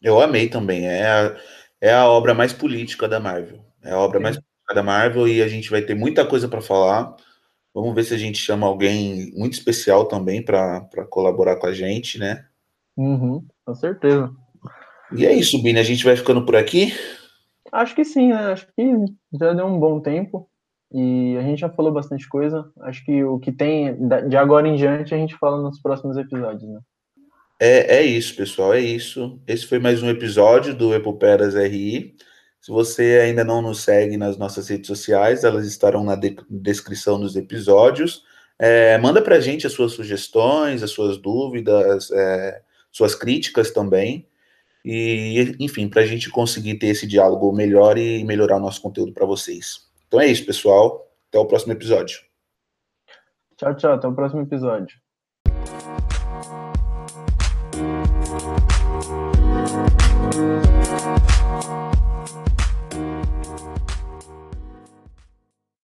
Eu amei também. É a, é a obra mais política da Marvel. É a obra Sim. mais política da Marvel e a gente vai ter muita coisa para falar. Vamos ver se a gente chama alguém muito especial também para colaborar com a gente, né? Uhum, com certeza. E é isso, Bini. A gente vai ficando por aqui? Acho que sim, né? Acho que já deu um bom tempo. E a gente já falou bastante coisa. Acho que o que tem de agora em diante a gente fala nos próximos episódios, né? É, é isso, pessoal, é isso. Esse foi mais um episódio do Epoperas RI. Se você ainda não nos segue nas nossas redes sociais, elas estarão na de descrição dos episódios. É, manda para a gente as suas sugestões, as suas dúvidas, é, suas críticas também. E, enfim, para a gente conseguir ter esse diálogo melhor e melhorar o nosso conteúdo para vocês. Então é isso, pessoal. Até o próximo episódio. Tchau, tchau. Até o próximo episódio.